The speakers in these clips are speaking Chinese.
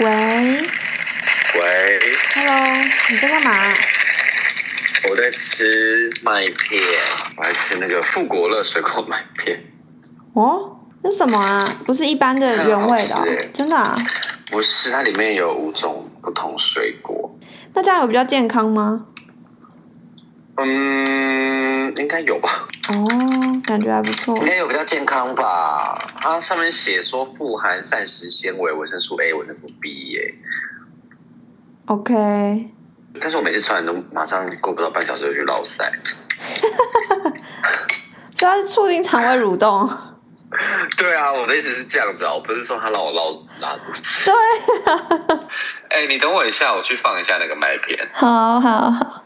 喂喂，，Hello，你在干嘛？我在吃麦片，我还吃那个富国乐水果麦片。哦，那什么啊？不是一般的原味的、真的啊？不是，它里面有五种不同水果。那这样有比较健康吗？嗯，应该有吧，哦，感觉还不错应。该有比较健康吧。它上面写说富含膳食纤维、维生素 A、维生素 B 耶。OK，但是我每次吃完都马上过不到半小时就去落腮。主要是促进肠胃蠕动。对啊，我的意思是这样子啊，我不是说它让我拉拉肚子。对，哎、你等我一下，我去放一下那个麦片。好好好。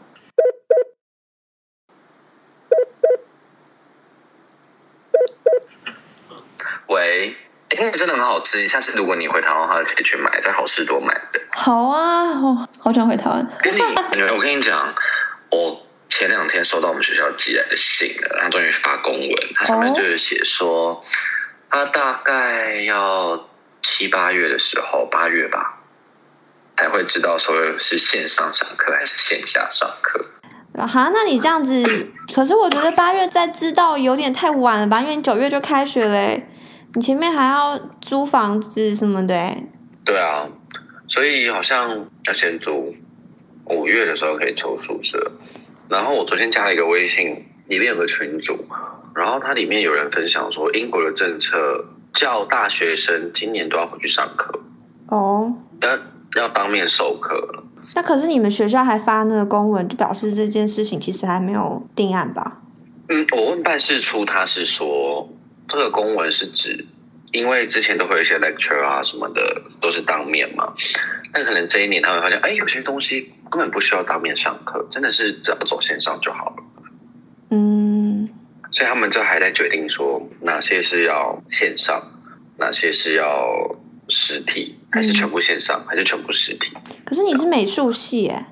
喂，哎、那个真的很好吃，下次如果你回台湾的话，可以去买，在好事多买的。好啊，我好想回台湾。跟你，我跟你讲，我前两天收到我们学校寄来的信了，他终于发公文，它上面就是写说，他大概要七八月的时候，八月吧，才会知道说是线上上课还是线下上课。哈，那你这样子，可是我觉得八月再知道有点太晚了吧？因为你九月就开学嘞，你前面还要租房子什么的欸。对啊，所以好像要先租，五月的时候可以抽宿舍。然后我昨天加了一个微信，里面有个群组，然后它里面有人分享说，英国的政策叫大学生今年都要回去上课，哦，要要当面授课了。那可是你们学校还发那个公文，就表示这件事情其实还没有定案吧？嗯，我问办事处，他是说这个公文是指，因为之前都会有一些 lecture 啊什么的，都是当面嘛。但可能这一年他们发现，哎，有些东西根本不需要当面上课，真的是只要走线上就好了。嗯，所以他们就还在决定说哪些是要线上，哪些是要实体，还是全部线上，还是全部实体可是你是美术系耶，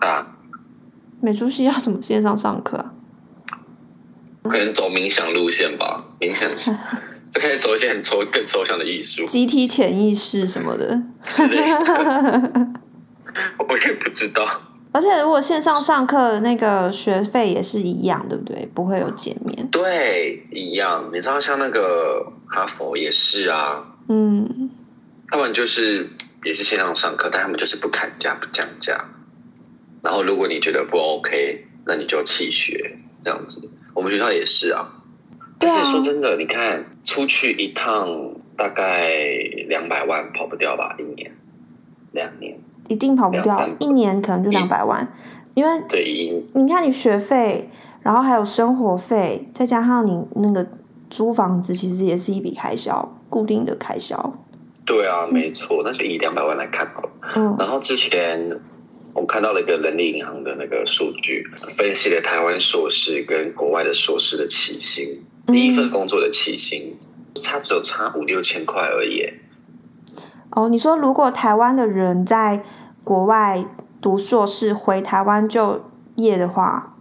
啊？美术系要什么线上上课啊？可能走冥想路线吧，冥想 就开始走一些很抽、更抽象的艺术集体潜意识什么的。的。我也不知道。而且如果线上上课，那个学费也是一样，对不对？不会有减免。对，一样。你知道，像那个哈佛也是啊，嗯，他们就是也是线上上课，但他们就是不砍价、不降价。然后，如果你觉得不 OK，那你就弃学这样子。我们学校也是啊。但是说真的，你看出去一趟大概两百万跑不掉吧？一年、两年，一定跑不掉，一年可能就两百万，因为对，一你看你学费，然后还有生活费，再加上你那个租房子，其实也是一笔开销，固定的开销。对啊，没错。那就以两百万来看好了。嗯然后之前我看到了一个人力银行的那个数据，分析了台湾硕士跟国外的硕士的起薪，第一份工作的起薪差只有差五六千块而已。哦，你说如果台湾的人在国外读硕士回台湾就业的话，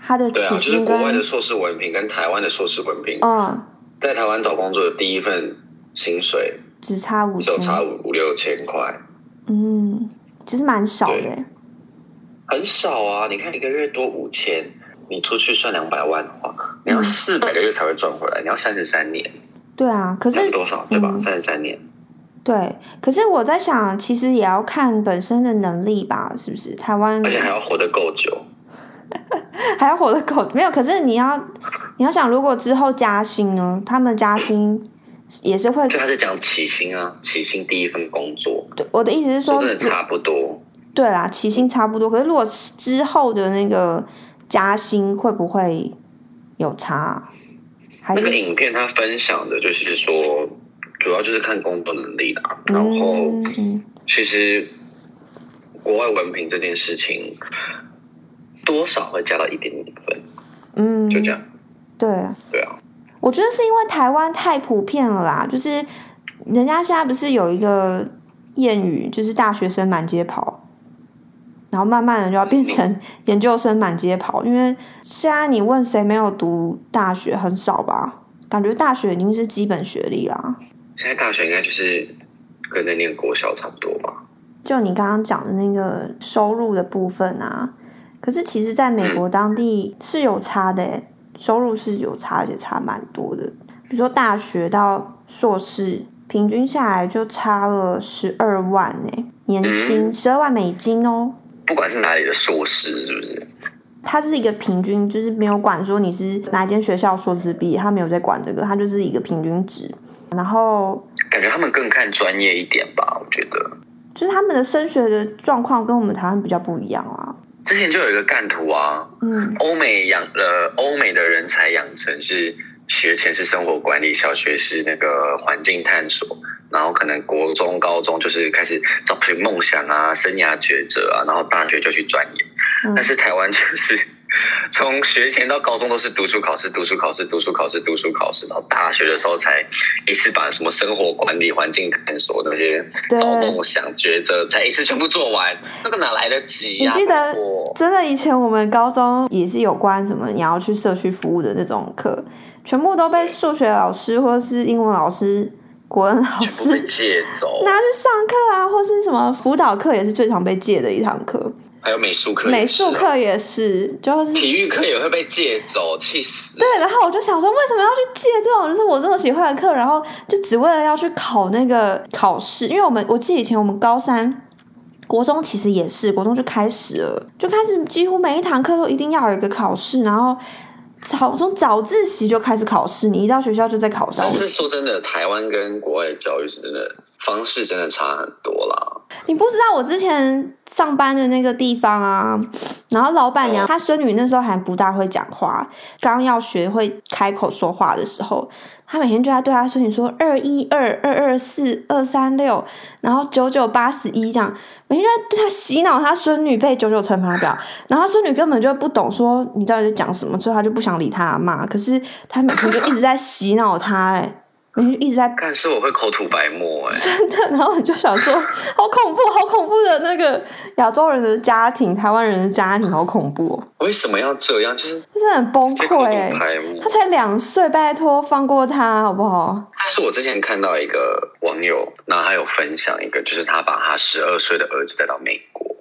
他的对啊，就是起薪跟国外的硕士文凭跟台湾的硕士文凭，嗯在台湾找工作的第一份薪水只差五只有，差五五六千块，嗯，其实蛮少的欸。很少啊。你看一个月多五千，你出去算两百万的话，你要嗯四百个月才会赚回来，你要三十三年，对啊，可是多少？对吧？嗯三十三年。对，可是我在想，其实也要看本身的能力吧，是不是？台湾而且还要活得够久。还要活得够没有？可是你要你要想，如果之后加薪呢？他们加薪也是会就他是讲起薪啊，起薪第一份工作，对我的意思是说真，的差不多。对啦，起薪差不多。可是如果之后的那个加薪会不会有差？还是那个影片他分享的就是说，主要就是看工作能力啦。然后其实国外文凭这件事情，多少会加到一点点分，嗯，就这样。对啊，对啊，我觉得是因为台湾太普遍了啦，就是人家现在不是有一个谚语，就是大学生满街跑，然后慢慢的就要变成研究生满街跑，因为现在你问谁没有读大学，很少吧？感觉大学已经是基本学历啦。现在大学应该就是跟那念国小差不多吧。就你刚刚讲的那个收入的部分啊，可是其实在美国当地是有差的、欸，收入是有差，而且差蛮多的。比如说大学到硕士，平均下来就差了十二万呢、年薪十二万美金哦。不管是哪里的硕士，是不是？它是一个平均，就是没有管说你是哪间学校硕士毕业，他没有在管这个，它就是一个平均值。然后感觉他们更看专业一点吧，我觉得。就是他们的升学的状况跟我们台湾比较不一样啊。之前就有一个干图啊，嗯，欧美养呃欧美的人才养成是学前是生活管理，小学是那个环境探索，然后可能国中、高中就是开始找寻梦想啊、生涯抉择啊，然后大学就去钻研。嗯但是台湾就是从学前到高中都是读书考试、读书考试、读书考试、读书考试，到大学的时候才一次把什么生活管理、环境探索那些对找梦想、抉择，才一次全部做完，那个哪来得及呀、你记得真的以前我们高中也是有关什么你要去社区服务的那种课，全部都被数学老师或是英文老师、国文老师借走，拿去上课啊，或是什么辅导课也是最常被借的一堂课，还有美术课、美术、课也是，就是体育课也会被借走，气死！对，然后我就想说，为什么要去借这种就是我这么喜欢的课，然后就只为了要去考那个考试？因为我们我记得以前我们高三、国中其实也是，国中就开始了，就开始几乎每一堂课都一定要有一个考试，然后早从早自习就开始考试，你一到学校就在考试。但是说真的，台湾跟国外的教育是真的方式真的差很多啦。你不知道我之前上班的那个地方啊，然后老板娘哦。她孙女那时候还不大会讲话，刚要学会开口说话的时候，她每天就在对她孙女说二一二二二四二三六，然后九九八十一这样，每天就在洗脑她孙女背九九乘法表，然后她孙女根本就不懂说你到底在讲什么，所以她就不想理她阿妈，可是她每天就一直在洗脑她、哎，每一直在但是我会口吐白沫哎、真的，然后我就想说，好恐怖，好恐怖的那个亚洲人的家庭，台湾人的家庭，好恐怖、哦，为什么要这样？就是真的很崩溃他。才两岁，拜托放过他好不好？但是我之前看到一个网友，然后他有分享一个，就是他把他十二岁的儿子带到美国，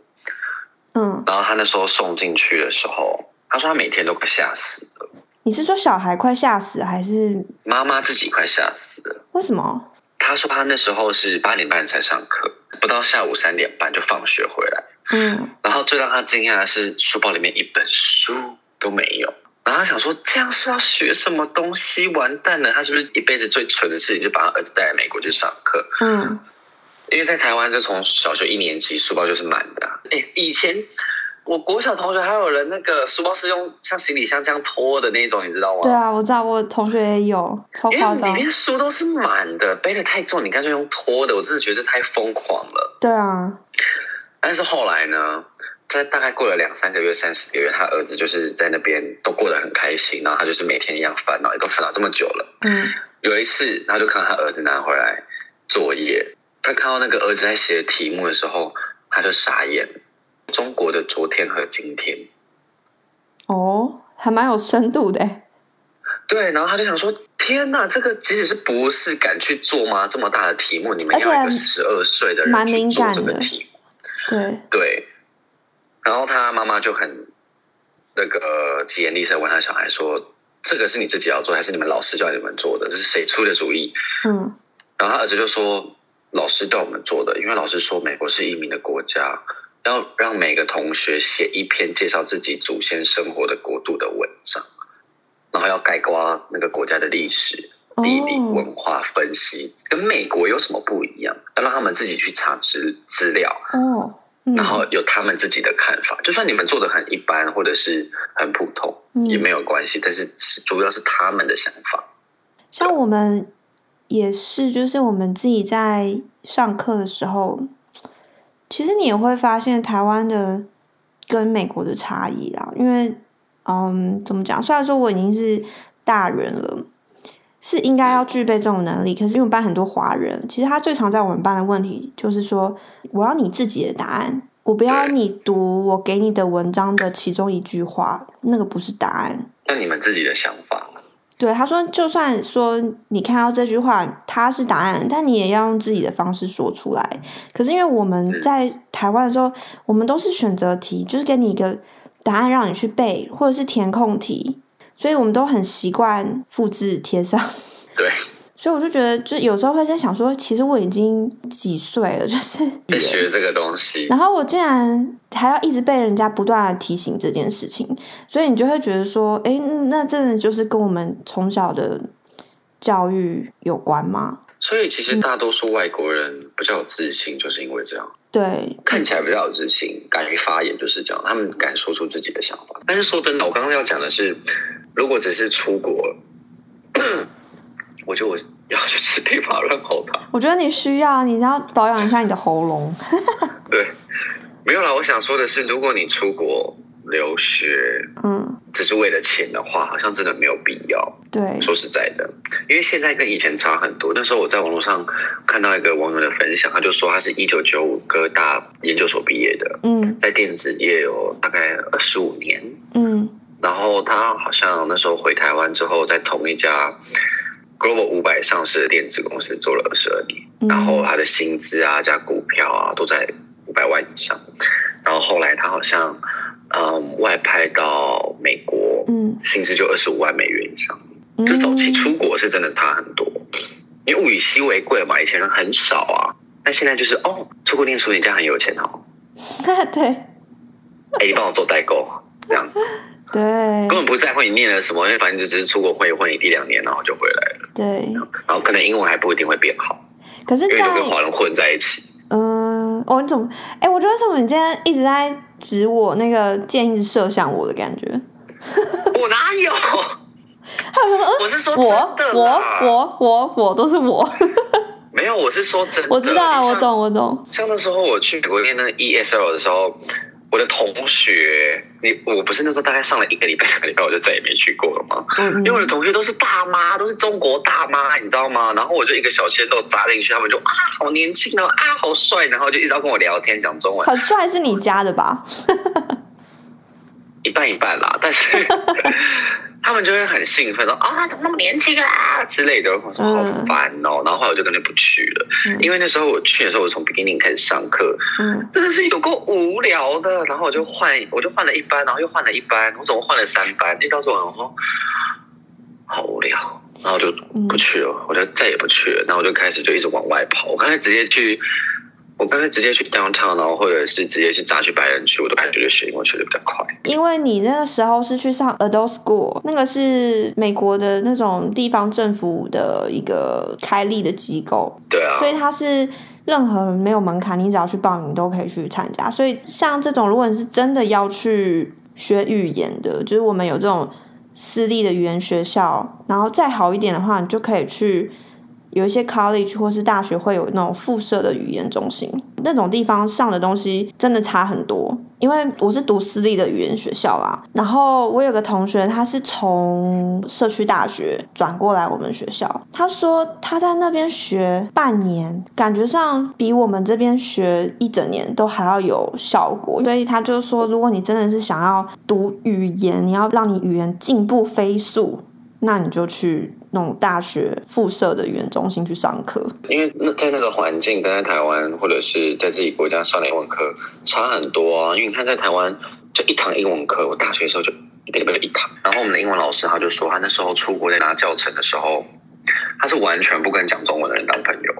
嗯，然后他那时候送进去的时候，他说他每天都快吓死了，你是说小孩快吓死了，还是妈妈自己快吓死了。为什么？他说他那时候是八点半才上课，不到下午三点半就放学回来。嗯，然后最让他惊讶的是，书包里面一本书都没有。然后他想说，这样是要学什么东西？完蛋了，他是不是一辈子最蠢的事情就把他儿子带来美国去上课？嗯，因为在台湾，就从小学一年级书包就是满的、啊。哎，以前我国小同学还有人那个书包是用像行李箱这样拖的那种，你知道吗？对啊，我知道，我同学也有，超因为里。面书都是满的，背的太重，你干脆用拖的，我真的觉得太疯狂了。对啊，但是后来呢，在大概过了两三个月、三四个月，他儿子就是在那边都过得很开心，然后他就是每天一样烦恼，也都烦恼这么久了。嗯，有一次，他就看到他儿子拿回来作业，他看到那个儿子在写题目的时候，他就傻眼了。中国的昨天和今天，哦，还蛮有深度的欸。对，然后他就想说：天哪，这个即使是博士敢去做吗？这么大的题目，你们要一个十二岁的人去做这个题目？对，对，然后他妈妈就很那个疾言厉色问他小孩说：“这个是你自己要做，还是你们老师叫你们做的？这是谁出的主意嗯，？”然后他儿子就说：“老师叫我们做的，因为老师说美国是移民的国家，要让每个同学写一篇介绍自己祖先生活的国度的文章，然后要概括那个国家的历史。”地理哦，文化分析跟美国有什么不一样？要让他们自己去查资资料，哦，嗯然后有他们自己的看法。就算你们做的很一般或者是很普通，嗯也没有关系。但是是主要是他们的想法。像我们也是，就是我们自己在上课的时候，其实你也会发现台湾的跟美国的差异啦。因为，嗯，怎么讲？虽然说我已经是大人了，是应该要具备这种能力，可是因为我们班很多华人，其实他最常在我们班的问题就是说，我要你自己的答案。我不要你读我给你的文章的其中一句话，那个不是答案。那你们自己的想法？对，他说，就算说你看到这句话，它是答案，但你也要用自己的方式说出来。可是因为我们在台湾的时候，我们都是选择题，就是给你一个答案让你去背，或者是填空题，所以我们都很习惯复制贴上。对。所以我就觉得，就有时候会在想说，其实我已经几岁了，就是 在学这个东西，然后我竟然还要一直被人家不断的提醒这件事情，所以你就会觉得说，哎，那真的就是跟我们从小的教育有关吗？所以其实大多数外国人比较有自信，就是因为这样，对，看起来比较有自信，敢于发言就是这样，他们敢说出自己的想法。但是说真的，我刚刚要讲的是，如果只是出国。我觉得我要去吃枇杷润喉糖。我觉得你需要，你要保养一下你的喉咙。对，没有啦。我想说的是，如果你出国留学，嗯，只是为了钱的话，好像真的没有必要。对，说实在的，因为现在跟以前差很多。那时候我在网络上看到一个网友的分享，他就说他是一九九五哥大研究所毕业的，嗯，在电子业有大概二十五年，嗯，然后他好像那时候回台湾之后，在同一家。Global 五百上市的电子公司做了二十二年，然后他的薪资啊加股票啊都在五百万以上。然后后来他好像嗯外派到美国，嗯，薪资就二十五万美元以上。就早期出国是真的差很多，因为物以稀为贵嘛，以前人很少啊。但现在就是哦，出国念书你家很有钱哦。对，哎，你帮我做代购这样。对，根本不在乎你念了什么，因为反正就只是出国混一混一两年，然后就回来了。对，然后可能英文还不一定会变好。可是，因为跟华人混在一起。嗯，哦，你怎么？哎，我觉得为什么你今天一直在指我那个箭，一直射向我的感觉？我哪有？他们说，我是说我我我我我都是我。没有，我是说真的。我知道，我懂，我懂。像那时候我去美国念那 ESL 的时候。我的同学，你我不是那时候大概上了一个礼拜、两个礼拜，我就再也没去过了吗？因为我的同学都是大妈，都是中国大妈，你知道吗？然后我就一个小鲜肉扎进去，他们就啊，好年轻哦，啊，好帅，然后就一直要跟我聊天讲中文。很帅是你家的吧？一半一半啦，但是。他们就会很兴奋说啊，怎么那么年轻啊之类的，我说好烦哦。然后后来我就干脆不去了，因为那时候我去的时候，我从 beginning 开始上课，嗯，真的是有够无聊的。然后我就换，我就换了一班，然后又换了一班，我总共换了三班。一到做完，我说好无聊，然后就不去了，我就再也不去了。然后我就开始就一直往外跑，我刚才直接去。我刚才直接去 downtown，然后或者是直接去砸去白人区，我都感觉就学英文学的比较快。因为你那个时候是去上 adult school，那个是美国的那种地方政府的一个开立的机构。对啊。所以它是任何没有门槛，你只要去报名都可以去参加。所以像这种，如果你是真的要去学语言的，就是我们有这种私立的语言学校，然后再好一点的话，你就可以去。有一些 college 或是大学会有那种附设的语言中心，那种地方上的东西真的差很多。因为我是读私立的语言学校啦，然后我有个同学，他是从社区大学转过来我们学校，他说他在那边学半年，感觉上比我们这边学一整年都还要有效果。所以他就说，如果你真的是想要读语言，你要让你语言进步飞速。那你就去那种大学附设的语言中心去上课，因为那在那个环境跟在台湾或者是在自己国家上的英文课差很多啊。因为你看在台湾就一堂英文课，我大学的时候就一个礼拜一堂。然后我们的英文老师他就说，他那时候出国在拿教程的时候，他是完全不跟讲中文的人当朋友。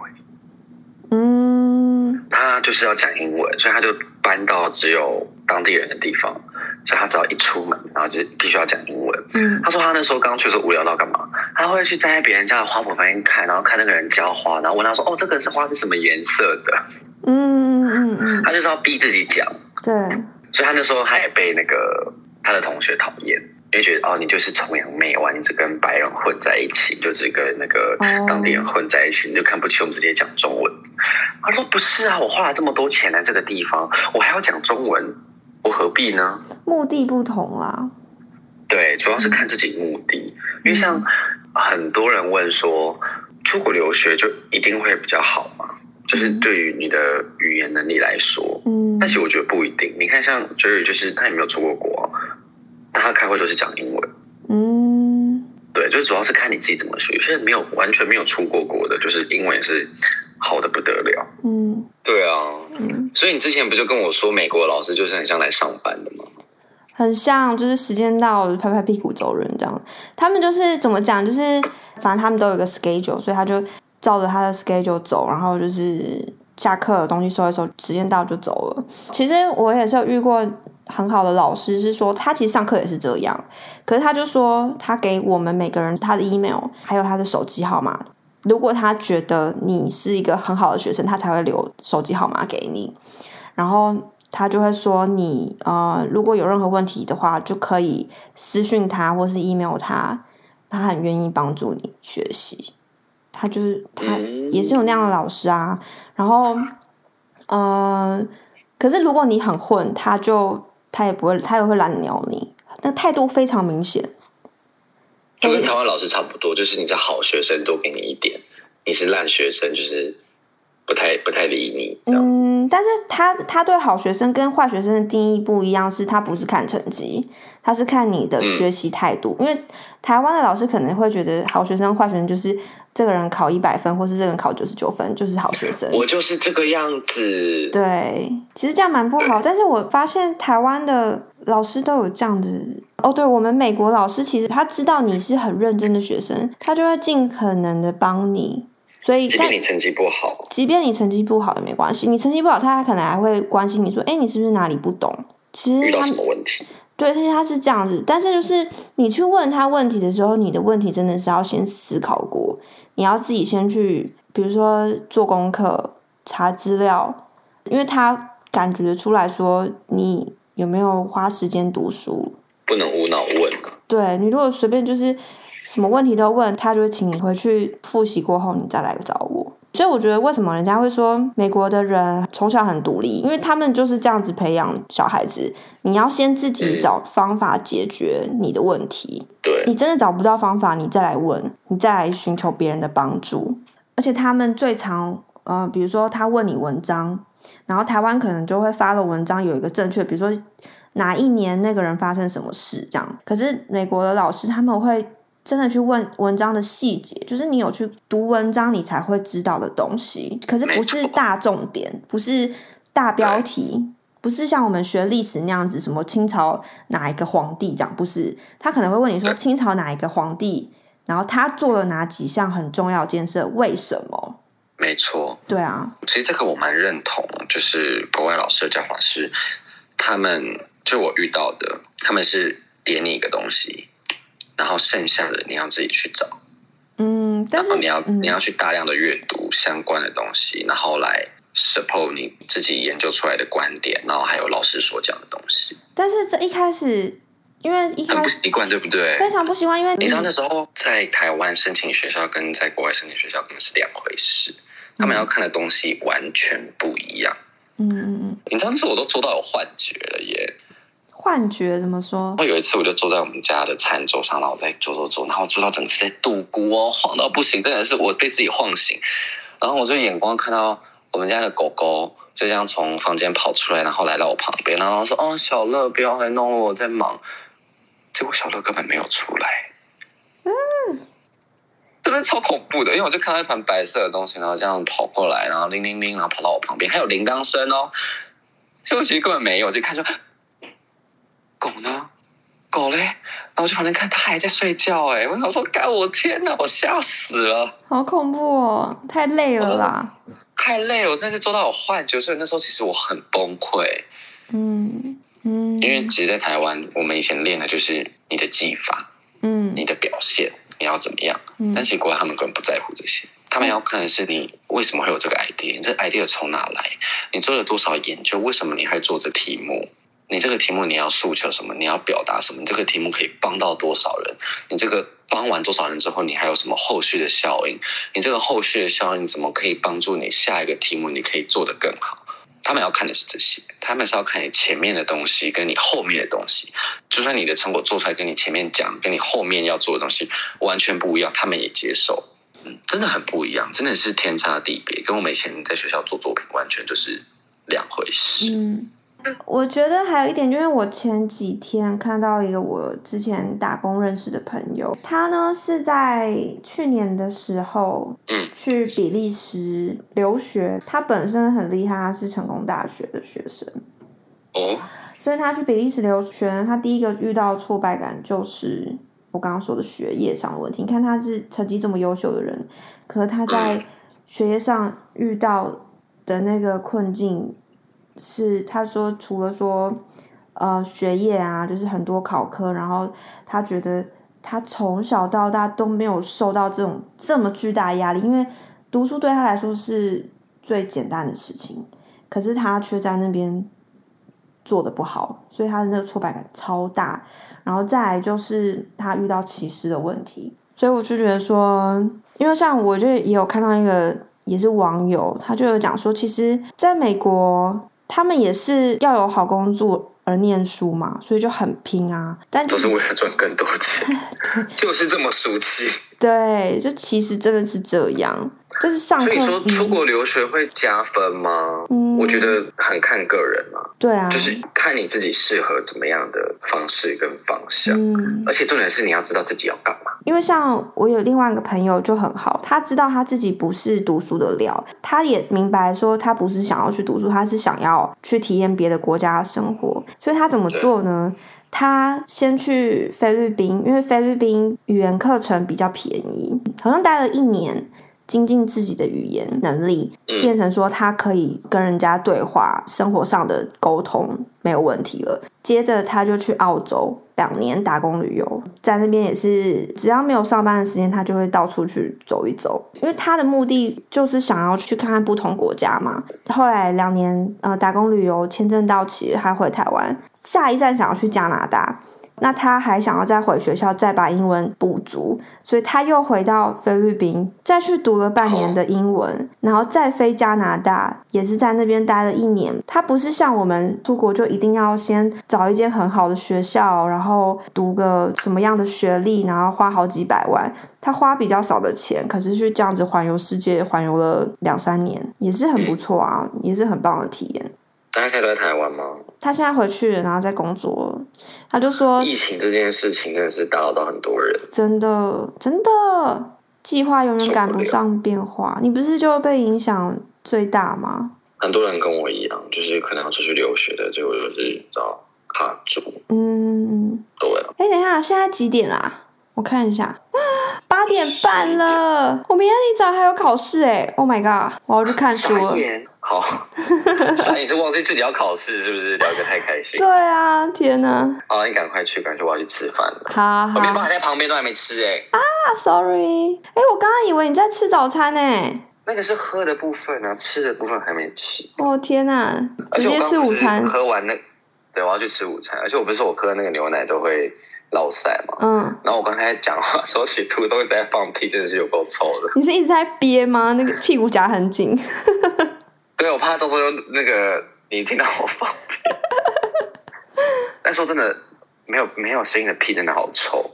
嗯，他就是要讲英文，所以他就搬到只有当地人的地方。所以他只要一出门，然后就必须要讲英文。嗯，他说他那时候刚去的时候无聊到干嘛？他会去站在别人家的花圃旁边看，然后看那个人浇花，然后问他说：“哦，这个是花是什么颜色的？”嗯嗯嗯，他就是要逼自己讲。对，所以他那时候他也被那个他的同学讨厌，因为觉得哦，你就是崇洋媚外，你只跟白人混在一起，就只跟那个当地人混在一起，你就看不起我们直接讲中文。他说：“不是啊，我花了这么多钱来这个地方，我还要讲中文。”我何必呢？目的不同啦。对，主要是看自己目的。因为像很多人问说，出国留学就一定会比较好吗？就是对于你的语言能力来说，嗯。但其实我觉得不一定。你看，像 Jerry，就是他也没有出过国，但他开会都是讲英文。嗯。对，就主要是看你自己怎么学。有些人没有完全没有出过国的，就是英文也是好的不得了。嗯对啊，嗯，所以你之前不就跟我说美国老师就是很像来上？很像，就是时间到拍拍屁股走人这样。他们就是怎么讲，就是反正他们都有一个 schedule，所以他就照着他的 schedule 走，然后就是下课的东西收一收，时间到就走了。其实我也是有遇过很好的老师，是说他其实上课也是这样，可是他就说他给我们每个人他的 email 还有他的手机号码，如果他觉得你是一个很好的学生，他才会留手机号码给你，然后。他就会说你呃，如果有任何问题的话，就可以私讯他或是 email 他，他很愿意帮助你学习。他就是他也是有那样的老师啊。然后，呃，可是如果你很混，他就他也不会，他也会懒得鸟你，那态度非常明显。就跟台湾老师差不多，就是你是好学生多给你一点，你是烂学生就是不太不太理你这样子。嗯，但是他他对好学生跟坏学生的定义不一样，是他不是看成绩，他是看你的学习态度。因为台湾的老师可能会觉得好学生、坏学生就是这个人考一百分，或是这个人考九十九分就是好学生。我就是这个样子。对，其实这样蛮不好。但是我发现台湾的老师都有这样的哦。对我们美国老师，其实他知道你是很认真的学生，他就会尽可能的帮你。所以，即便你成绩不好，即便你成绩不好也没关系。你成绩不好，他可能还会关心你说：“哎，你是不是哪里不懂？”其实他遇到什么问题？对，其实他是这样子。但是就是你去问他问题的时候，你的问题真的是要先思考过，你要自己先去，比如说做功课、查资料，因为他感觉得出来说你有没有花时间读书。不能无脑问啊。对你如果随便就是。什么问题都问他，就会请你回去复习过后，你再来找我。所以我觉得，为什么人家会说美国的人从小很独立，因为他们就是这样子培养小孩子。你要先自己找方法解决你的问题。对，你真的找不到方法，你再来问，你再来寻求别人的帮助。而且他们最常，呃，比如说他问你文章，然后台湾可能就会发了文章有一个正确，比如说哪一年那个人发生什么事这样。可是美国的老师他们会。真的去问文章的细节，就是你有去读文章，你才会知道的东西。可是不是大重点，不是大标题，不是像我们学历史那样子，什么清朝哪一个皇帝这样，不是。他可能会问你说清朝哪一个皇帝，然后他做了哪几项很重要建设，为什么？没错，对啊。其实这个我蛮认同，就是国外老师的教法是，他们就我遇到的，他们是点你一个东西。然后剩下的你要自己去找，嗯，但是你要你要去大量的阅读相关的东西，然后来 support 你自己研究出来的观点，然后还有老师所讲的东西。但是这一开始，因为一开不习惯，对不对？非常不习惯，因为你知道那时候在台湾申请学校跟在国外申请学校根本是两回事，他们要看的东西完全不一样。嗯嗯嗯，你知道那时候我都做到有幻觉了耶。幻觉怎么说？我有一次，我就坐在我们家的餐桌上，然后我在做做做，然后做到整次在度孤哦，晃到不行，真的是我被自己晃醒。然后我就眼光看到我们家的狗狗就这样从房间跑出来，然后来到我旁边，然后说：“哦，小乐，不要来弄我，我在忙。”结果小乐根本没有出来，嗯，真的超恐怖的，因为我就看到一团白色的东西，然后这样跑过来，然后铃铃铃，然后跑到我旁边，还有铃铛声哦。结果其实根本没有，就看说。狗呢？狗嘞？然后去旁边看，它还在睡觉。哎，我想说，干我天哪，我吓死了！好恐怖哦，太累了啦！太累了，我真的是做到有幻觉，所以那时候其实我很崩溃。嗯嗯，因为其实，在台湾，我们以前练的就是你的技法，嗯，你的表现，你要怎么样？嗯，但其实国外他们根本不在乎这些，他们要看的是你为什么会有这个 idea，你这 idea 从哪来？你做了多少研究？为什么你会做这题目？你这个题目你要诉求什么？你要表达什么？你这个题目可以帮到多少人？你这个帮完多少人之后，你还有什么后续的效应？你这个后续的效应怎么可以帮助你下一个题目？你可以做得更好。他们要看的是这些，他们是要看你前面的东西跟你后面的东西。就算你的成果做出来跟你前面讲、跟你后面要做的东西完全不一样，他们也接受。嗯，真的很不一样，真的是天差地别，跟我们以前在学校做作品完全就是两回事。嗯。我觉得还有一点，就是我前几天看到一个我之前打工认识的朋友，他呢是在去年的时候，嗯，去比利时留学。他本身很厉害，他是成功大学的学生，哦，所以他去比利时留学，他第一个遇到挫败感就是我刚刚说的学业上的问题。你看他是成绩这么优秀的人，可是他在学业上遇到的那个困境。是他说，除了说，呃，学业啊，就是很多考科，然后他觉得他从小到大都没有受到这种这么巨大压力，因为读书对他来说是最简单的事情，可是他却在那边做的不好，所以他的那个挫败感超大。然后再来就是他遇到歧视的问题，所以我就觉得说，因为像我就也有看到一个也是网友，他就有讲说，其实在美国。他们也是要有好工作而念书嘛，所以就很拼啊。但就是为了赚更多钱，就是这么俗气。对，就其实真的是这样。就是上课，所以说出国留学会加分吗？嗯，我觉得很看个人嘛。对啊，就是看你自己适合怎么样的方式跟方向。嗯，而且重点是你要知道自己要干嘛。因为像我有另外一个朋友就很好，他知道他自己不是读书的料，他也明白说他不是想要去读书，他是想要去体验别的国家的生活。所以他怎么做呢？他先去菲律宾，因为菲律宾语言课程比较便宜，好像待了一年。精进自己的语言能力，变成说他可以跟人家对话，生活上的沟通没有问题了。接着他就去澳洲两年打工旅游，在那边也是只要没有上班的时间，他就会到处去走一走，因为他的目的就是想要去看看不同国家嘛。后来两年呃打工旅游签证到期，他回台湾，下一站想要去加拿大。那他还想要再回学校，再把英文补足，所以他又回到菲律宾，再去读了半年的英文，然后再飞加拿大，也是在那边待了一年。他不是像我们出国就一定要先找一间很好的学校，然后读个什么样的学历，然后花好几百万。他花比较少的钱，可是去这样子环游世界，环游了两三年，也是很不错啊，也是很棒的体验。他现在都在台湾吗？他现在回去了，然后在工作。他就说，疫情这件事情真的是打扰到很多人。真的，真的，计划永远赶不上变化。你不是就被影响最大吗？很多人跟我一样，就是可能要出去留学的，结果就是找卡住。嗯，对。哎，等一下，现在几点啦？我看一下，八点半了。我明天一早还有考试哎！Oh my god，我要去看书了。好，你是忘记自己要考试是不是？聊得太开心。对啊，天哪！好，你赶快去，赶快去，我要去吃饭了。好好。我面包还在旁边，都还没吃哎。啊，sorry。哎，我刚刚以为你在吃早餐呢。那个是喝的部分啊，吃的部分还没吃。哦天哪！直接吃午餐。喝完那，对，我要去吃午餐。而且我不是说我喝那个牛奶都会落塞嘛。嗯。然后我刚才讲话说起途中一直在放屁，真的是有够臭的。你是一直在憋吗？那个屁股夹很紧。对，我怕到时候那个你听到我放屁。但说真的，没有没有声音的屁真的好臭。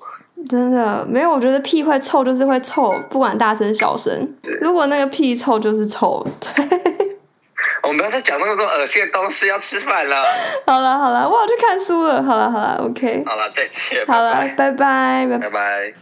真的没有，我觉得屁会臭就是会臭，不管大声小声。如果那个屁臭就是臭。对。我们不要再讲那么多恶心的东西，要吃饭了。好了好了，我要去看书了。好了好了，OK。好了，再见。好了，拜拜拜拜。